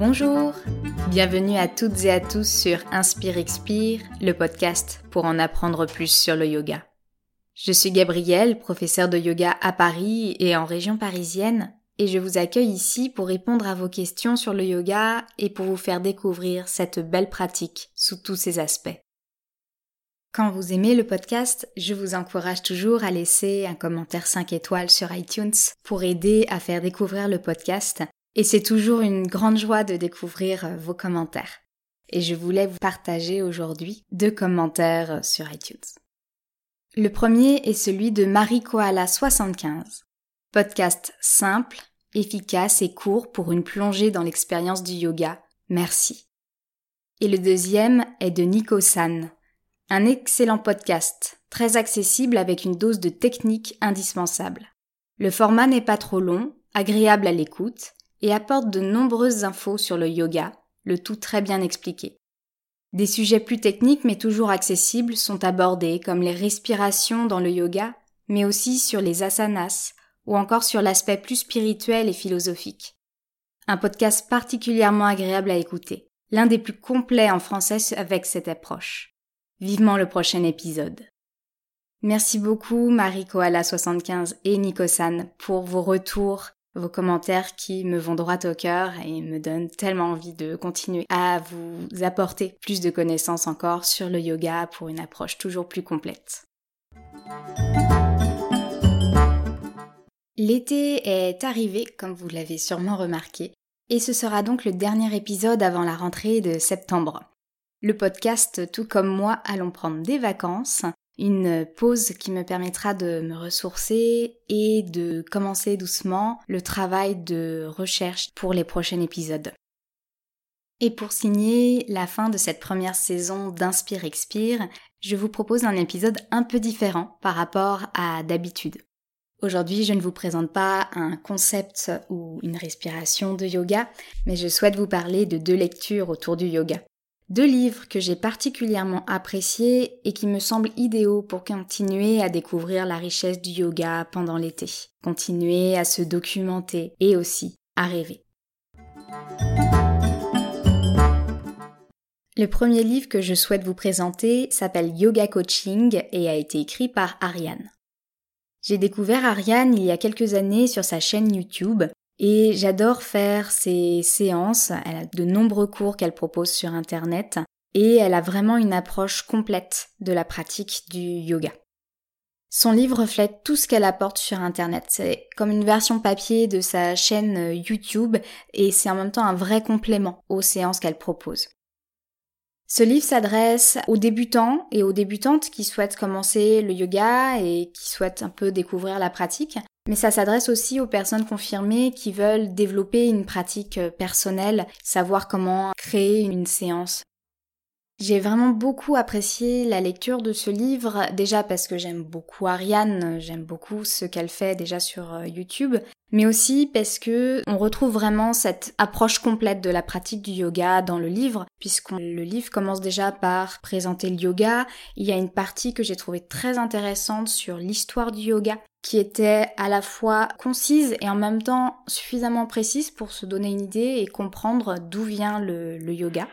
Bonjour, bienvenue à toutes et à tous sur Inspire Expire, le podcast pour en apprendre plus sur le yoga. Je suis Gabrielle, professeure de yoga à Paris et en région parisienne, et je vous accueille ici pour répondre à vos questions sur le yoga et pour vous faire découvrir cette belle pratique sous tous ses aspects. Quand vous aimez le podcast, je vous encourage toujours à laisser un commentaire 5 étoiles sur iTunes pour aider à faire découvrir le podcast et c'est toujours une grande joie de découvrir euh, vos commentaires. Et je voulais vous partager aujourd'hui deux commentaires euh, sur iTunes. Le premier est celui de Marie Koala 75. Podcast simple, efficace et court pour une plongée dans l'expérience du yoga. Merci. Et le deuxième est de Nico San. Un excellent podcast, très accessible avec une dose de technique indispensable. Le format n'est pas trop long, agréable à l'écoute, et apporte de nombreuses infos sur le yoga, le tout très bien expliqué. Des sujets plus techniques mais toujours accessibles sont abordés comme les respirations dans le yoga, mais aussi sur les asanas ou encore sur l'aspect plus spirituel et philosophique. Un podcast particulièrement agréable à écouter, l'un des plus complets en français avec cette approche. Vivement le prochain épisode. Merci beaucoup Marie Koala 75 et Nikosan pour vos retours vos commentaires qui me vont droit au cœur et me donnent tellement envie de continuer à vous apporter plus de connaissances encore sur le yoga pour une approche toujours plus complète. L'été est arrivé, comme vous l'avez sûrement remarqué, et ce sera donc le dernier épisode avant la rentrée de septembre. Le podcast, tout comme moi, allons prendre des vacances, une pause qui me permettra de me ressourcer et de commencer doucement le travail de recherche pour les prochains épisodes. Et pour signer la fin de cette première saison d'Inspire Expire, je vous propose un épisode un peu différent par rapport à d'habitude. Aujourd'hui, je ne vous présente pas un concept ou une respiration de yoga, mais je souhaite vous parler de deux lectures autour du yoga. Deux livres que j'ai particulièrement appréciés et qui me semblent idéaux pour continuer à découvrir la richesse du yoga pendant l'été, continuer à se documenter et aussi à rêver. Le premier livre que je souhaite vous présenter s'appelle Yoga Coaching et a été écrit par Ariane. J'ai découvert Ariane il y a quelques années sur sa chaîne YouTube et j'adore faire ces séances. Elle a de nombreux cours qu'elle propose sur Internet et elle a vraiment une approche complète de la pratique du yoga. Son livre reflète tout ce qu'elle apporte sur Internet. C'est comme une version papier de sa chaîne YouTube et c'est en même temps un vrai complément aux séances qu'elle propose. Ce livre s'adresse aux débutants et aux débutantes qui souhaitent commencer le yoga et qui souhaitent un peu découvrir la pratique, mais ça s'adresse aussi aux personnes confirmées qui veulent développer une pratique personnelle, savoir comment créer une séance. J'ai vraiment beaucoup apprécié la lecture de ce livre, déjà parce que j'aime beaucoup Ariane, j'aime beaucoup ce qu'elle fait déjà sur euh, YouTube, mais aussi parce que on retrouve vraiment cette approche complète de la pratique du yoga dans le livre, puisque le livre commence déjà par présenter le yoga. Il y a une partie que j'ai trouvée très intéressante sur l'histoire du yoga, qui était à la fois concise et en même temps suffisamment précise pour se donner une idée et comprendre d'où vient le, le yoga.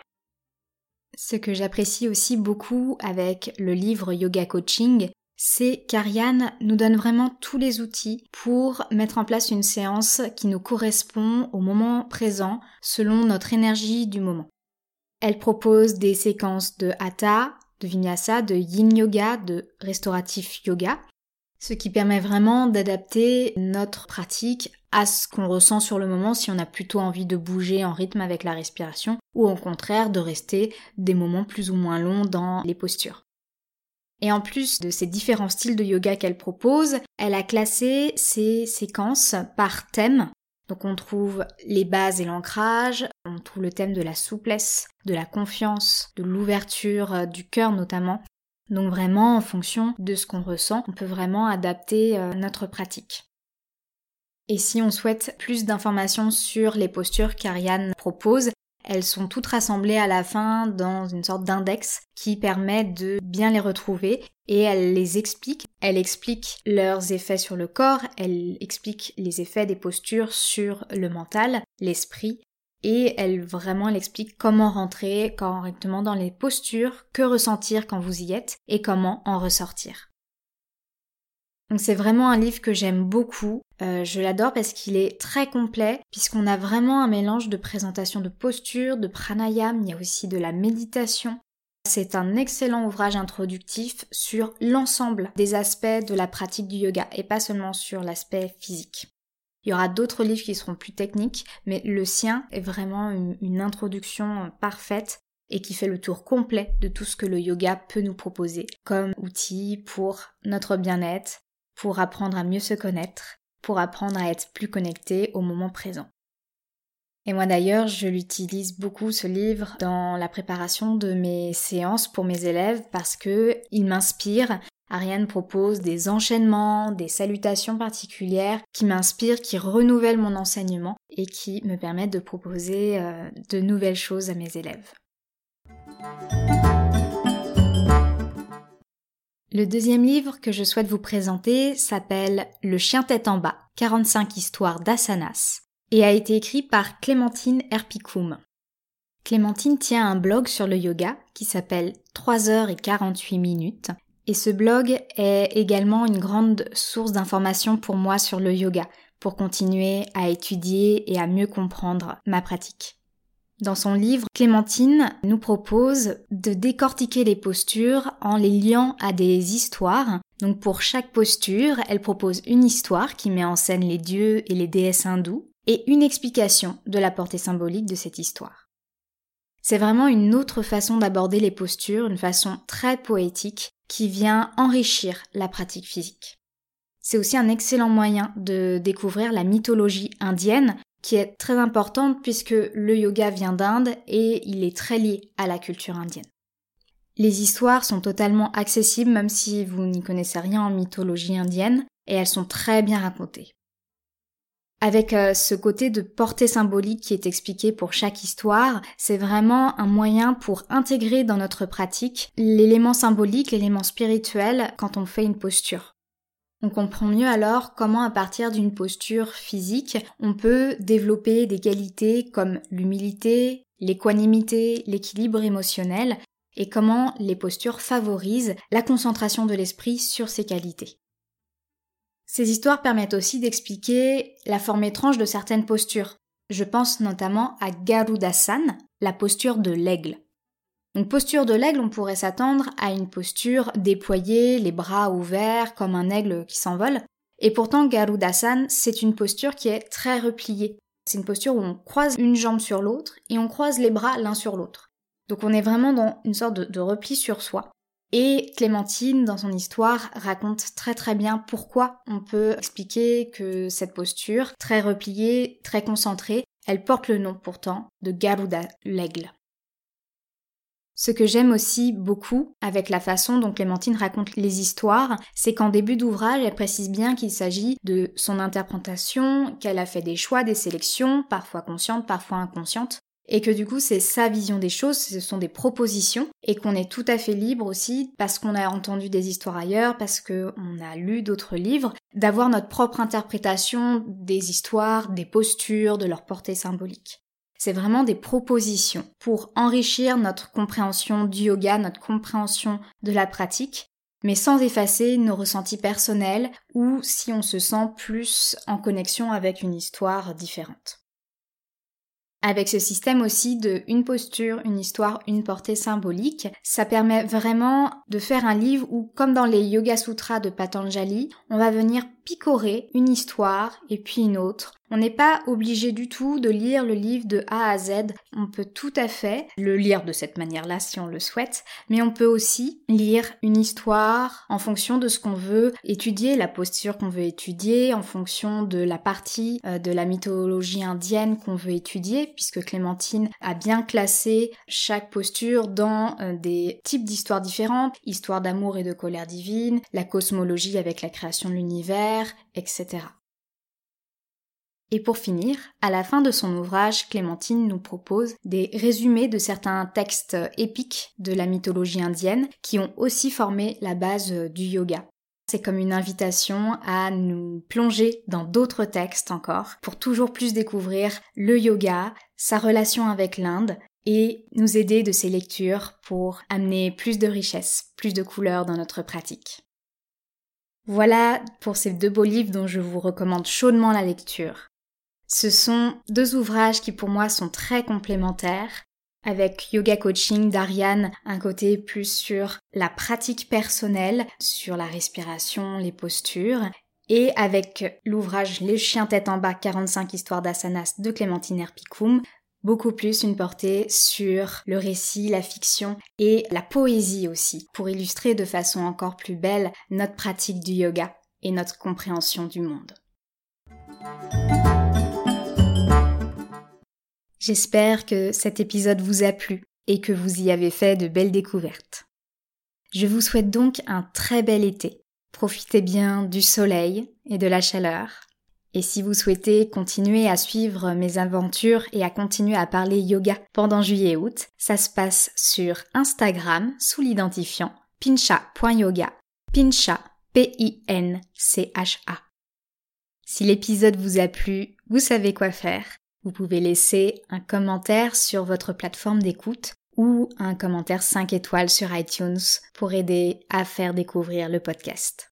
Ce que j'apprécie aussi beaucoup avec le livre Yoga Coaching, c'est qu'Ariane nous donne vraiment tous les outils pour mettre en place une séance qui nous correspond au moment présent selon notre énergie du moment. Elle propose des séquences de hatha, de vinyasa, de yin yoga, de restauratif yoga, ce qui permet vraiment d'adapter notre pratique à ce qu'on ressent sur le moment si on a plutôt envie de bouger en rythme avec la respiration ou au contraire de rester des moments plus ou moins longs dans les postures. Et en plus de ces différents styles de yoga qu'elle propose, elle a classé ces séquences par thème. Donc on trouve les bases et l'ancrage, on trouve le thème de la souplesse, de la confiance, de l'ouverture euh, du cœur notamment. Donc vraiment en fonction de ce qu'on ressent, on peut vraiment adapter euh, notre pratique. Et si on souhaite plus d'informations sur les postures qu'Ariane propose, elles sont toutes rassemblées à la fin dans une sorte d'index qui permet de bien les retrouver et elle les explique. Elle explique leurs effets sur le corps, elle explique les effets des postures sur le mental, l'esprit et elle vraiment elle explique comment rentrer correctement dans les postures, que ressentir quand vous y êtes et comment en ressortir. Donc c'est vraiment un livre que j'aime beaucoup. Euh, je l'adore parce qu'il est très complet, puisqu'on a vraiment un mélange de présentation de posture, de pranayam, il y a aussi de la méditation. C'est un excellent ouvrage introductif sur l'ensemble des aspects de la pratique du yoga et pas seulement sur l'aspect physique. Il y aura d'autres livres qui seront plus techniques, mais le sien est vraiment une, introduction parfaite et qui fait le tour complet de tout ce que le yoga peut nous proposer comme outil pour notre bien-être, pour apprendre à mieux se connaître, pour apprendre à être plus connecté au moment présent. Et moi d'ailleurs, je l'utilise beaucoup ce livre dans la préparation de mes séances pour mes élèves parce que il m'inspire Ariane propose des enchaînements, des salutations particulières qui m'inspirent, qui renouvellent mon enseignement et qui me permettent de proposer euh, de nouvelles choses à mes élèves. Le deuxième livre que je souhaite vous présenter s'appelle Le chien tête en bas, 45 histoires d'asanas et a été écrit par Clémentine Herpicoum. Clémentine tient un blog sur le yoga qui s'appelle 3 heures et 48 minutes et ce blog est également une grande source d'informations pour moi sur le yoga, pour continuer à étudier et à mieux comprendre ma pratique. Dans son livre, Clémentine nous propose de décortiquer les postures en les liant à des histoires. Donc pour chaque posture, elle propose une histoire qui met en scène les dieux et les déesses hindous et une explication de la portée symbolique de cette histoire. C'est vraiment une autre façon d'aborder les postures, une façon très poétique qui vient enrichir la pratique physique. C'est aussi un excellent moyen de découvrir la mythologie indienne qui est très importante puisque le yoga vient d'Inde et il est très lié à la culture indienne. Les histoires sont totalement accessibles même si vous n'y connaissez rien en mythologie indienne et elles sont très bien racontées. Avec euh, ce côté de portée symbolique qui est expliqué pour chaque histoire, c'est vraiment un moyen pour intégrer dans notre pratique l'élément symbolique, l'élément spirituel quand on fait une posture. On comprend mieux alors comment à partir d'une posture physique, on peut développer des qualités comme l'humilité, l'équanimité, l'équilibre émotionnel, et comment les postures favorisent la concentration de l'esprit sur ces qualités. Ces histoires permettent aussi d'expliquer la forme étrange de certaines postures. Je pense notamment à Garudasan, la posture de l'aigle. Donc posture de l'aigle, on pourrait s'attendre à une posture déployée, les bras ouverts comme un aigle qui s'envole. Et pourtant Garudasan, c'est une posture qui est très repliée. C'est une posture où on croise une jambe sur l'autre et on croise les bras l'un sur l'autre. Donc on est vraiment dans une sorte de, repli sur soi. Et Clémentine, dans son histoire, raconte très très bien pourquoi on peut expliquer que cette posture, très repliée, très concentrée, elle porte le nom pourtant de Garuda, l'aigle. Ce que j'aime aussi beaucoup avec la façon dont Clémentine raconte les histoires, c'est qu'en début d'ouvrage, elle précise bien qu'il s'agit de son interprétation, qu'elle a fait des choix, des sélections, parfois conscientes, parfois inconscientes, et que du coup c'est sa vision des choses, ce sont des propositions et qu'on est tout à fait libre aussi parce qu'on a entendu des histoires ailleurs, parce qu'on a lu d'autres livres, d'avoir notre propre interprétation des histoires, des postures, de leur portée symbolique. C'est vraiment des propositions pour enrichir notre compréhension du yoga, notre compréhension de la pratique, mais sans effacer nos ressentis personnels ou si on se sent plus en connexion avec une histoire différente. Avec ce système aussi de une posture, une histoire, une portée symbolique, ça permet vraiment de faire un livre où, comme dans les Yoga Sutras de Patanjali, on va venir picorer une histoire et puis une autre. On n'est pas obligé du tout de lire le livre de A à Z. On peut tout à fait le lire de cette manière-là si on le souhaite, mais on peut aussi lire une histoire en fonction de ce qu'on veut étudier, la posture qu'on veut étudier, en fonction de la partie euh, de la mythologie indienne qu'on veut étudier, puisque Clémentine a bien classé chaque posture dans euh, des types d'histoires différentes, histoire d'amour et de colère divine, la cosmologie avec la création de l'univers, etc. Et pour finir, à la fin de son ouvrage, Clémentine nous propose des résumés de certains textes épiques de la mythologie indienne qui ont aussi formé la base du yoga. c'est comme une invitation à nous plonger dans d'autres textes encore pour toujours plus découvrir le yoga, sa relation avec l'Inde et nous aider de ces lectures pour amener plus de richesse, plus de couleurs dans notre pratique. Voilà pour ces deux beaux livres dont je vous recommande chaudement la lecture. Ce sont deux ouvrages qui pour moi sont très complémentaires avec Yoga Coaching d'Ariane, un côté plus sur la pratique personnelle, sur la respiration, les postures, et avec l'ouvrage Les chiens tête en bas 45 histoires d'asanas de Clémentine Herpicum, beaucoup plus une portée sur le récit, la fiction et la poésie aussi, pour illustrer de façon encore plus belle notre pratique du yoga et notre compréhension du monde. J'espère que cet épisode vous a plu et que vous y avez fait de belles découvertes. Je vous souhaite donc un très bel été. Profitez bien du soleil et de la chaleur. Et si vous souhaitez continuer à suivre mes aventures et à continuer à parler yoga pendant juillet et août, ça se passe sur Instagram sous l'identifiant pincha.yoga. Pincha, P-I-N-C-H-A. Si l'épisode vous a plu, vous savez quoi faire. Vous pouvez laisser un commentaire sur votre plateforme d'écoute ou un commentaire 5 étoiles sur iTunes pour aider à faire découvrir le podcast.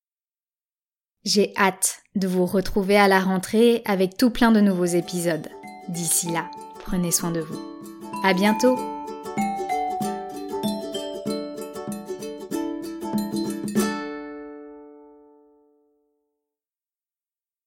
J'ai hâte de vous retrouver à la rentrée avec tout plein de nouveaux épisodes. D'ici là, prenez soin de vous. À bientôt!